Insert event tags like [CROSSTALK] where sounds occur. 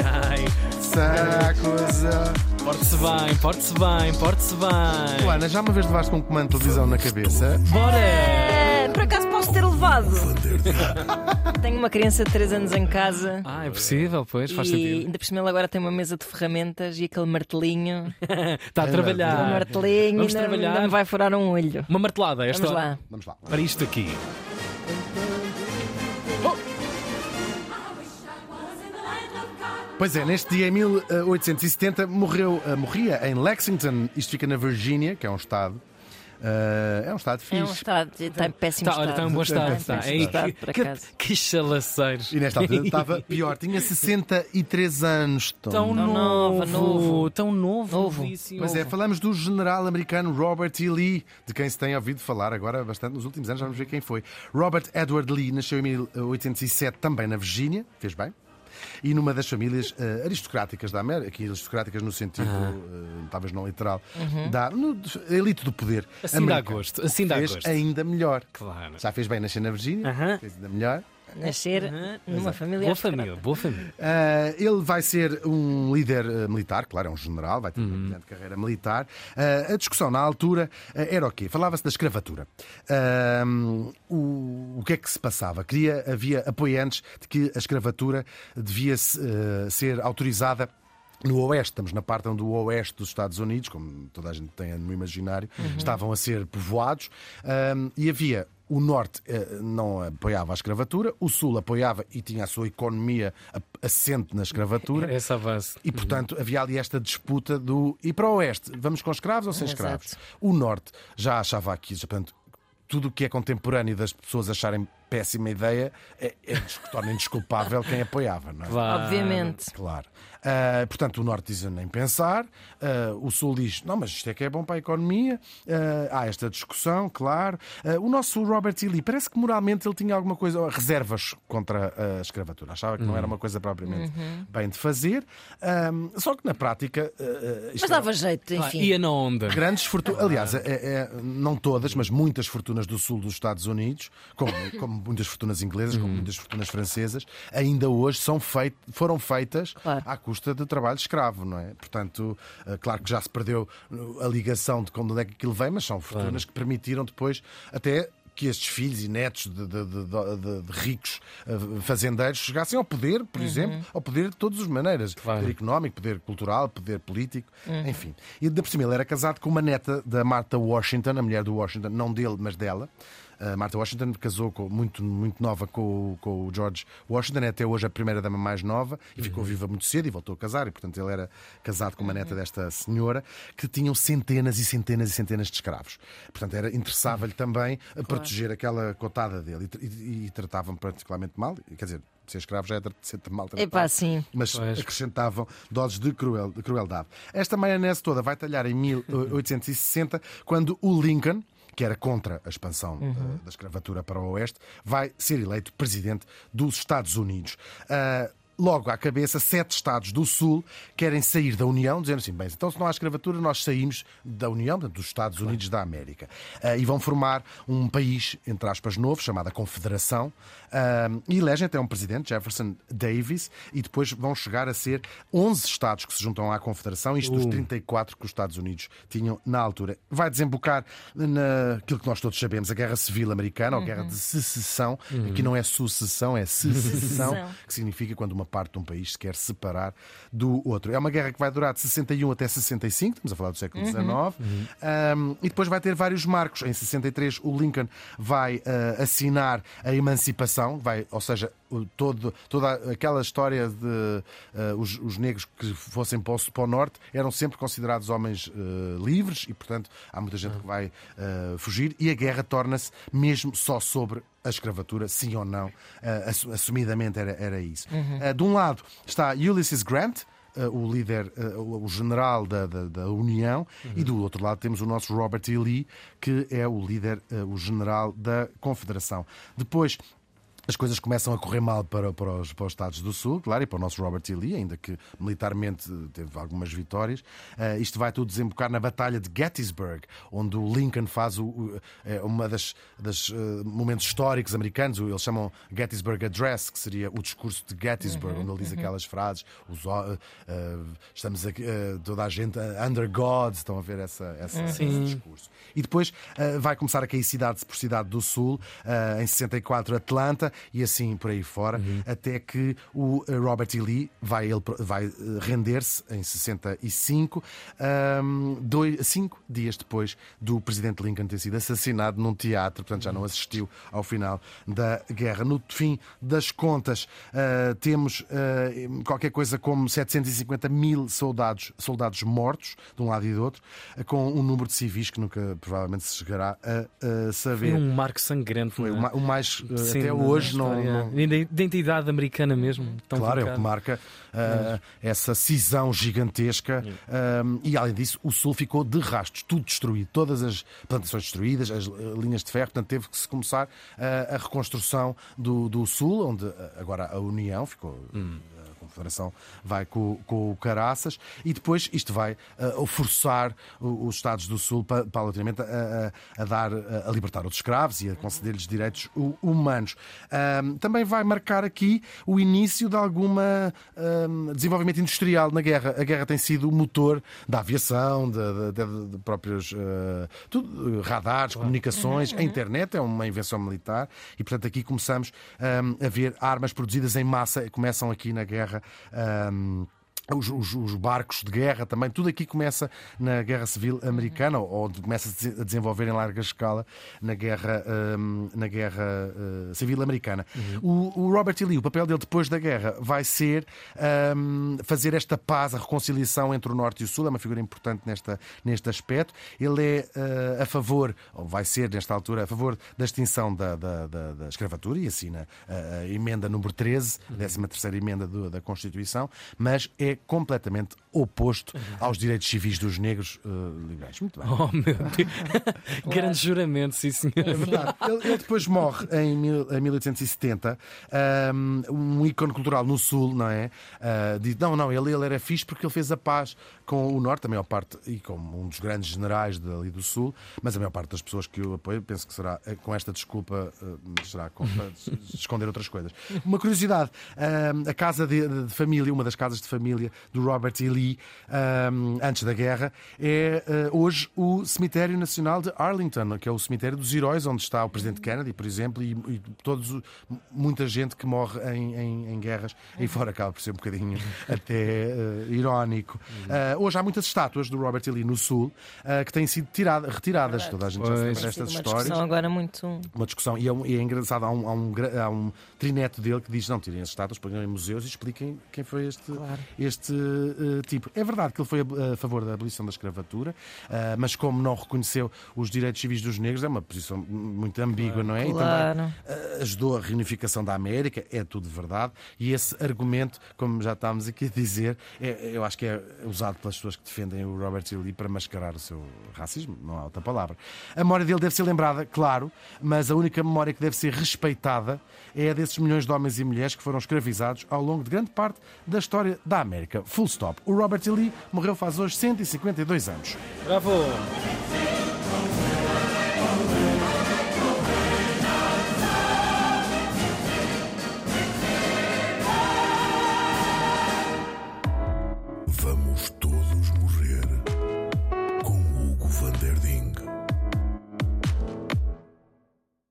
Ai. Sacosa. Porte-se bem, porte-se bem, porte-se bem. Luana, já uma vez levaste com um comando de televisão na cabeça? Bora! É, por acaso posso ter levado. [LAUGHS] Tenho uma criança de 3 anos em casa. Ah, é possível, pois, faz e sentido. ainda por cima ele agora tem uma mesa de ferramentas e aquele martelinho. Está [LAUGHS] a O trabalhar. martelinho Vamos ainda, trabalhar. ainda me vai furar um olho. Uma martelada, esta Vamos lá. Vamos lá. Para isto aqui. Pois é, neste dia em 1870 morreu, eh, morria em Lexington, isto fica na Virgínia, que é um estado. eh, é um estado fixe. É um estado, está em péssimo Tá, olha, estado. está em bom estado. Está Está. Ei, estado, que, que, que chalaceiros. E nesta altura estava [LAUGHS] pior, tinha 63 anos. Tão Tão novo, novo. Tão novo. Novo. Mas é, falamos do general americano Robert E. Lee, de quem se tem ouvido falar agora bastante nos últimos anos, vamos ver quem foi. Robert Edward Lee nasceu em 1807 também na Virgínia, fez bem. E numa das famílias eh, aristocráticas da América, aqui aristocráticas no sentido, eh, talvez não literal, da no, elite do poder. Assim dá gosto, assim dá fez gosto. ainda melhor. Claro. Já fez bem nascer na Virgínia, Aham. fez ainda melhor. Nascer numa família Boa família, boa família. Ah, ele vai ser um líder ah, militar, claro, é um general, vai ter uma brilhante carreira militar. Ah, a discussão na altura ah, era o quê? Falava-se da escravatura. Ah, o, o que é que se passava? Queria, havia apoiantes de que a escravatura devia ser autorizada. No Oeste, estamos na parte onde o Oeste dos Estados Unidos, como toda a gente tem no imaginário, estavam a ser povoados ah, e havia o Norte eh, não apoiava a escravatura, o Sul apoiava e tinha a sua economia assente na escravatura. Essa base. E, portanto, havia ali esta disputa do. E para o Oeste, vamos com escravos ou sem Exato. escravos? O Norte já achava aqui, portanto, tudo o que é contemporâneo das pessoas acharem péssima ideia é, é, torna indesculpável quem apoiava, não é? Claro. Obviamente. Claro. Ah, portanto, o Norte diz nem pensar, ah, o Sul diz não, mas isto é que é bom para a economia. Ah, há esta discussão, claro. Ah, o nosso Robert E. Lee, parece que moralmente ele tinha alguma coisa, reservas contra a escravatura. Achava que não era uma coisa propriamente bem de fazer. Ah, só que na prática. ah, ah, isto Mas é- dava jeito, Ah, enfim. ia na onda. Grandes fortunas, aliás, é- é- não todas, mas muitas fortunas do sul dos Estados Unidos, como, como muitas fortunas inglesas, como muitas fortunas francesas, ainda hoje são feit, foram feitas Claro. à custa de trabalho escravo, não é? Portanto, eh, claro que já se perdeu a ligação de onde é que aquilo vem, mas são fortunas que permitiram depois até que estes filhos e netos de, de- de- de- de ricos eh, fazendeiros chegassem ao poder, por exemplo, ao poder de todas as maneiras. Claro. Poder económico, poder cultural, poder político, enfim. E ainda por cima ele era casado com uma neta da Martha Washington, a mulher do Washington, não dele, mas dela. A Martha Washington casou com- muito, muito nova com, o- com o George Washington, é até hoje a primeira dama mais nova, e ficou viva muito cedo e voltou a casar, e portanto ele era casado com uma neta desta senhora, que tinham centenas e centenas e centenas de escravos. Portanto, era interessava-lhe também a proteger aquela cotada dele, e, e- e tratavam particularmente mal, quer dizer, ser escravo já é ser mal tratado Epá, sim. mas Pois. acrescentavam doses de, cruel- de crueldade. Esta maionese toda vai talhar em 1860, quando o Lincoln, que era contra a expansão eh, da escravatura para o Oeste, vai ser eleito presidente dos Estados Unidos. Ah, Logo à cabeça, sete Estados do Sul querem sair da União, dizendo assim: bem, então se não há escravatura, nós saímos da União, dos Estados Unidos da América. Ah, e vão formar um país, entre aspas, novo, chamado Confederação, ah, e elegem até um presidente, Jefferson Davis, e depois vão chegar a ser 11 Estados que se juntam à Confederação, isto dos 34 que os Estados Unidos tinham na altura. Vai desembocar naquilo que nós todos sabemos, a Guerra Civil Americana, ou Guerra de Secessão. Aqui não é sucessão, é [LAUGHS] secessão, Secessão. que significa quando uma parte de um país se quer separar do outro. É uma guerra que vai durar de 61 até 65, estamos a falar do século XIX, Um, e depois vai ter vários marcos. Em 63, o Lincoln vai uh, assinar a emancipação, vai, ou seja, todo, toda aquela história de uh, os, os negros que fossem para o, para o norte eram sempre considerados homens uh, livres e, portanto, há muita gente que vai uh, fugir e a guerra torna-se mesmo só sobre a escravatura, sim ou não. Assu- assumidamente era, era isso. Uh, de um lado está Ulysses Grant, uh, o líder, o general da, da, da União, e do outro lado temos o nosso Robert E. Lee, que é o líder, o general da Confederação. Depois as coisas começam a correr mal para, para, os, para os Estados do Sul, claro, e para o nosso Robert E. Lee, ainda que militarmente teve algumas vitórias. Uh, isto vai tudo desembocar na Batalha de Gettysburg, onde o Lincoln faz o, o é uma das, das uh, momentos históricos americanos, eles chamam Gettysburg Address, que seria o discurso de Gettysburg, uhum, onde ele diz uhum. aquelas frases, os, uh, estamos aqui, toda a gente under God, estão a ver essa, essa uhum. esse discurso. E depois vai começar a cair cidade por cidade do Sul, em 64 Atlanta, e assim por aí fora, uhum. até que o eh, Robert E. Lee vai, ele, vai eh, render-se em 65, um, dois, cinco dias depois do presidente Lincoln ter sido assassinado num teatro, portanto já não assistiu ao final da guerra. No fim das contas, uh, temos uh, qualquer coisa como 750 mil soldados, soldados mortos, de um lado e do outro, com um número de civis que nunca provavelmente se chegará a, a saber. Foi um marco sangrante. Foi o mais, Sim, até hoje hoje não, não... Identidade americana mesmo. claro, é o que marca uh, essa cisão gigantesca. Uh, e além disso, o Sul ficou de rastros, tudo destruído, todas as plantações destruídas, as linhas de ferro, portanto teve que se começar uh, a reconstrução do, do Sul, onde agora a União ficou. Hum Confederação vai com, com o Caraças e depois isto vai uh, forçar os Estados do Sul paulatinamente a, a, a, dar, a libertar os escravos e a conceder-lhes direitos humanos. Um, também vai marcar aqui o início de alguma um, desenvolvimento industrial na guerra. A guerra tem sido o motor da aviação, de, de, de, próprios uh, tudo, radares, comunicações, uhum, a internet é uma invenção militar e portanto aqui começamos um, a ver armas produzidas em massa, começam aqui na guerra um, os, os, os, barcos de guerra também, tudo aqui começa na Guerra Civil Americana, ou começa a desenvolver em larga escala na Guerra, um, na guerra uh, Civil Americana. Uhum. O, o, Robert E. Lee, o papel dele depois da guerra vai ser um, fazer esta paz, a reconciliação entre o Norte e o Sul, é uma figura importante nesta, neste aspecto. Ele é uh, a favor, ou vai ser nesta altura, a favor da extinção da, da, da, da escravatura e assina a, a emenda número 13, a 13 terceira emenda do, da Constituição, mas é completamente oposto aos direitos civis dos negros uh, liberais. Muito bem. Oh, meu Deus. [LAUGHS] Grande juramento, sim, senhor. É verdade. Ele, ele depois morre em, mil, em 1870, um, um ícone cultural no Sul, não é? Uh, diz, não, não, ele, ele era fixe porque ele fez a paz com o Norte, a maior parte, e como um dos grandes generais dali do Sul, mas a maior parte das pessoas que o apoiam, penso que será eh, com esta desculpa, será com, esconder outras coisas. Uma curiosidade, a casa de, de família, uma das casas de família família do Robert E. Lee um, antes da guerra, é uh, hoje o Cemitério Nacional de Arlington, que é o cemitério dos heróis, onde está o Presidente Kennedy, por exemplo, e, e todos, muita gente que morre em, em, em, guerras, e fora acaba por ser um bocadinho [LAUGHS] até uh, irónico. Uh, hoje há muitas estátuas do Robert E. Lee no Sul que têm sido tirada, retiradas. Toda a gente já sabe estas histórias. Uma discussão agora muito. Uma discussão, e é, e é engraçado, há um, há, um, há um trineto dele que diz: não, tirem as estátuas, ponham em museus e expliquem quem foi este, claro este uh, tipo. É verdade que ele foi a, a, favor da abolição da escravatura, uh, mas como não reconheceu os direitos civis dos negros, é uma posição muito ambígua, não é? Claro. E também uh, ajudou a reunificação da América, é tudo verdade, e esse argumento, como já estávamos aqui a dizer, é, eu acho que é usado pelas pessoas que defendem o Robert E. Lee para mascarar o seu racismo, não há outra palavra. A memória dele deve ser lembrada, claro, mas a única memória que deve ser respeitada é a desses milhões de homens e mulheres que foram escravizados ao longo de grande parte da história da América. Full stop. O Robert E. Lee morreu faz hoje 152 anos. Bravo!